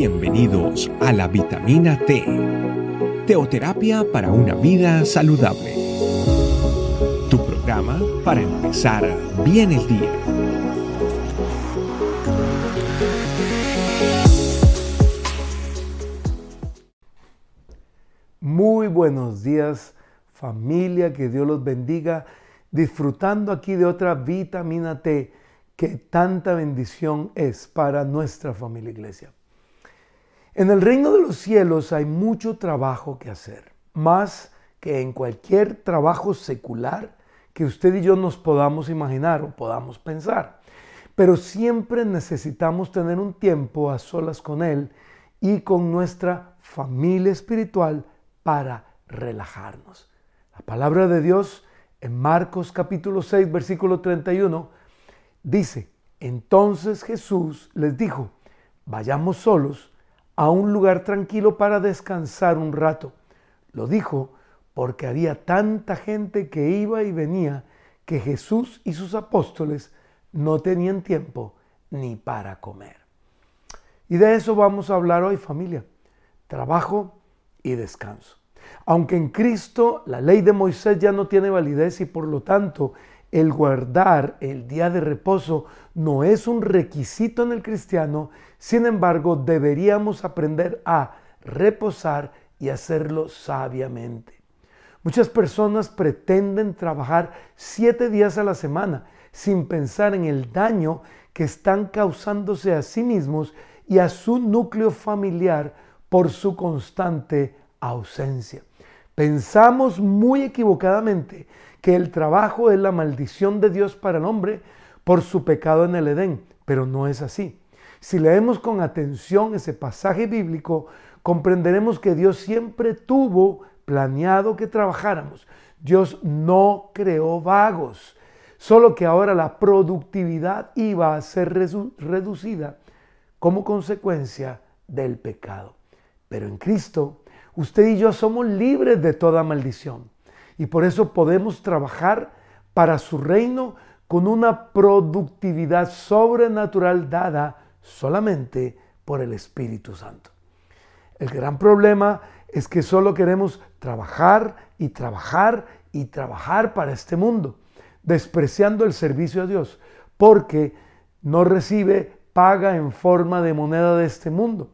Bienvenidos a la vitamina T, teoterapia para una vida saludable. Tu programa para empezar bien el día. Muy buenos días familia, que Dios los bendiga, disfrutando aquí de otra vitamina T que tanta bendición es para nuestra familia iglesia. En el reino de los cielos hay mucho trabajo que hacer, más que en cualquier trabajo secular que usted y yo nos podamos imaginar o podamos pensar. Pero siempre necesitamos tener un tiempo a solas con Él y con nuestra familia espiritual para relajarnos. La palabra de Dios en Marcos capítulo 6, versículo 31 Dice, entonces Jesús les dijo, vayamos solos a un lugar tranquilo para descansar un rato. Lo dijo porque había tanta gente que iba y venía que Jesús y sus apóstoles no tenían tiempo ni para comer. Y de eso vamos a hablar hoy familia, trabajo y descanso. Aunque en Cristo la ley de Moisés ya no tiene validez y por lo tanto el guardar el día de reposo no es un requisito en el cristiano, sin embargo deberíamos aprender a reposar y hacerlo sabiamente. Muchas personas pretenden trabajar siete días a la semana sin pensar en el daño que están causándose a sí mismos y a su núcleo familiar por su constante ausencia. Pensamos muy equivocadamente que el trabajo es la maldición de Dios para el hombre por su pecado en el Edén, pero no es así. Si leemos con atención ese pasaje bíblico, comprenderemos que Dios siempre tuvo planeado que trabajáramos. Dios no creó vagos, solo que ahora la productividad iba a ser reducida como consecuencia del pecado. Pero en Cristo, usted y yo somos libres de toda maldición y por eso podemos trabajar para su reino con una productividad sobrenatural dada solamente por el Espíritu Santo. El gran problema es que solo queremos trabajar y trabajar y trabajar para este mundo, despreciando el servicio a Dios, porque no recibe paga en forma de moneda de este mundo.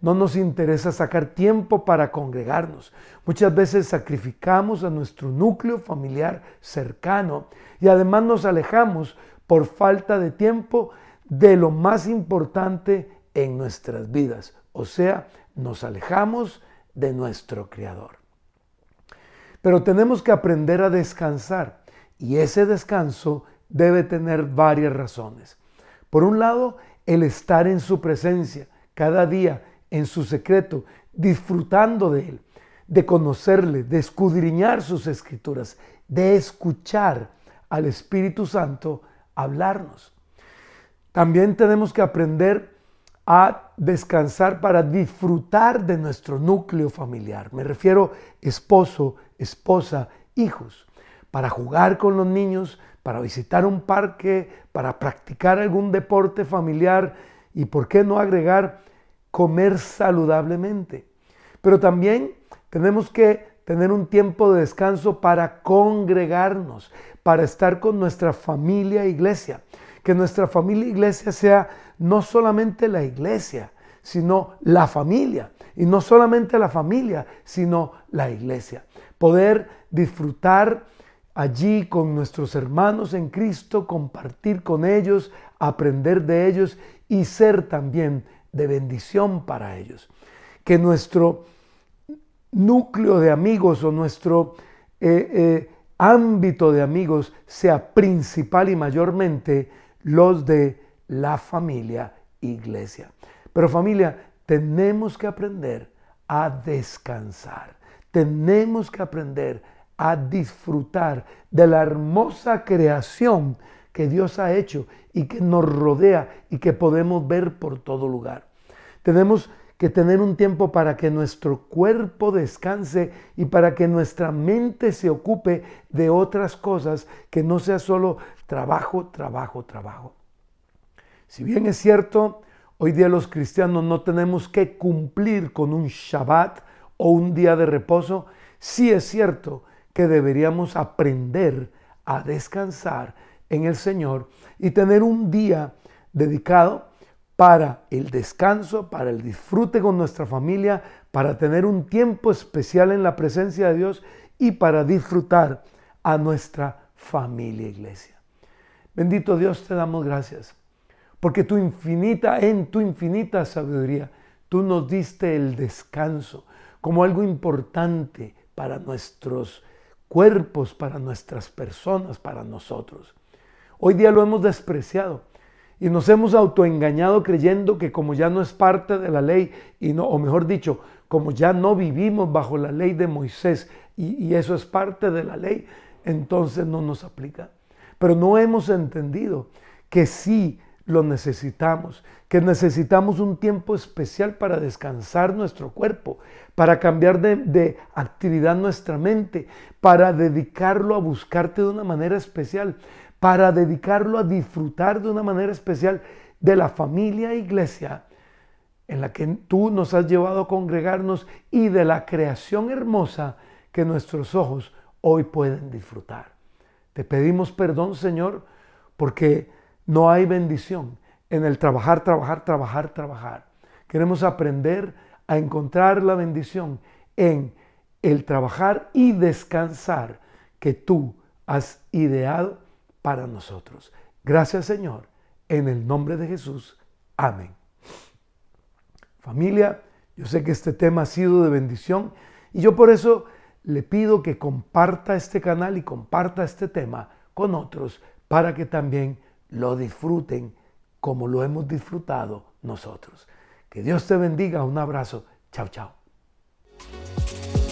No nos interesa sacar tiempo para congregarnos. Muchas veces sacrificamos a nuestro núcleo familiar cercano y además nos alejamos por falta de tiempo de lo más importante en nuestras vidas. O sea, nos alejamos de nuestro Creador. Pero tenemos que aprender a descansar y ese descanso debe tener varias razones. Por un lado, el estar en su presencia cada día en su secreto, disfrutando de Él, de conocerle, de escudriñar sus escrituras, de escuchar al Espíritu Santo hablarnos. También tenemos que aprender a descansar para disfrutar de nuestro núcleo familiar. Me refiero esposo, esposa, hijos, para jugar con los niños, para visitar un parque, para practicar algún deporte familiar y, ¿por qué no agregar comer saludablemente. Pero también tenemos que tener un tiempo de descanso para congregarnos, para estar con nuestra familia iglesia. Que nuestra familia iglesia sea no solamente la iglesia, sino la familia. Y no solamente la familia, sino la iglesia. Poder disfrutar allí con nuestros hermanos en Cristo, compartir con ellos, aprender de ellos y ser también de bendición para ellos. Que nuestro núcleo de amigos o nuestro eh, eh, ámbito de amigos sea principal y mayormente los de la familia iglesia. Pero familia, tenemos que aprender a descansar. Tenemos que aprender a disfrutar de la hermosa creación que Dios ha hecho y que nos rodea y que podemos ver por todo lugar. Tenemos que tener un tiempo para que nuestro cuerpo descanse y para que nuestra mente se ocupe de otras cosas que no sea solo trabajo, trabajo, trabajo. Si bien es cierto, Hoy día los cristianos no tenemos que cumplir con un Shabbat o un día de reposo. Sí es cierto que deberíamos aprender a descansar en el Señor y tener un día dedicado para el descanso, para el disfrute con nuestra familia, para tener un tiempo especial en la presencia de Dios y para disfrutar a nuestra familia iglesia. Bendito Dios, te damos gracias, porque tu infinita, en tu infinita sabiduría, tú nos diste el descanso como algo importante para nuestros cuerpos, para nuestras personas, para nosotros. Hoy día lo hemos despreciado y nos hemos autoengañado creyendo que como ya no es parte de la ley, y no, o mejor dicho, como ya no vivimos bajo la ley de Moisés y, eso es parte de la ley, entonces no nos aplica. Pero no hemos entendido que sí lo necesitamos, que necesitamos un tiempo especial para descansar nuestro cuerpo, para cambiar de, actividad nuestra mente, para dedicarlo a buscarte de una manera especial, para dedicarlo a disfrutar de una manera especial de la familia e iglesia en la que tú nos has llevado a congregarnos y de la creación hermosa que nuestros ojos hoy pueden disfrutar. Te pedimos perdón, Señor, porque no hay bendición en el trabajar, trabajar, trabajar, trabajar. Queremos aprender a encontrar la bendición en el trabajar y descansar que tú has ideado para nosotros. Gracias Señor, en el nombre de Jesús. Amén. Familia, yo sé que este tema ha sido de bendición y yo por eso le pido que comparta este canal y comparta este tema con otros para que también lo disfruten como lo hemos disfrutado nosotros. Que Dios te bendiga. Un abrazo. Chao, chao.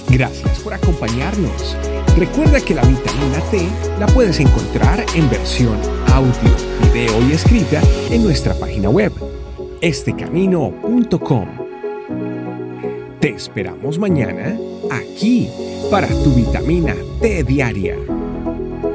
Gracias por acompañarnos. Recuerda que la vitamina T la puedes encontrar en versión audio, video y escrita en nuestra página web, estecamino.com. Te esperamos mañana aquí para tu vitamina T diaria.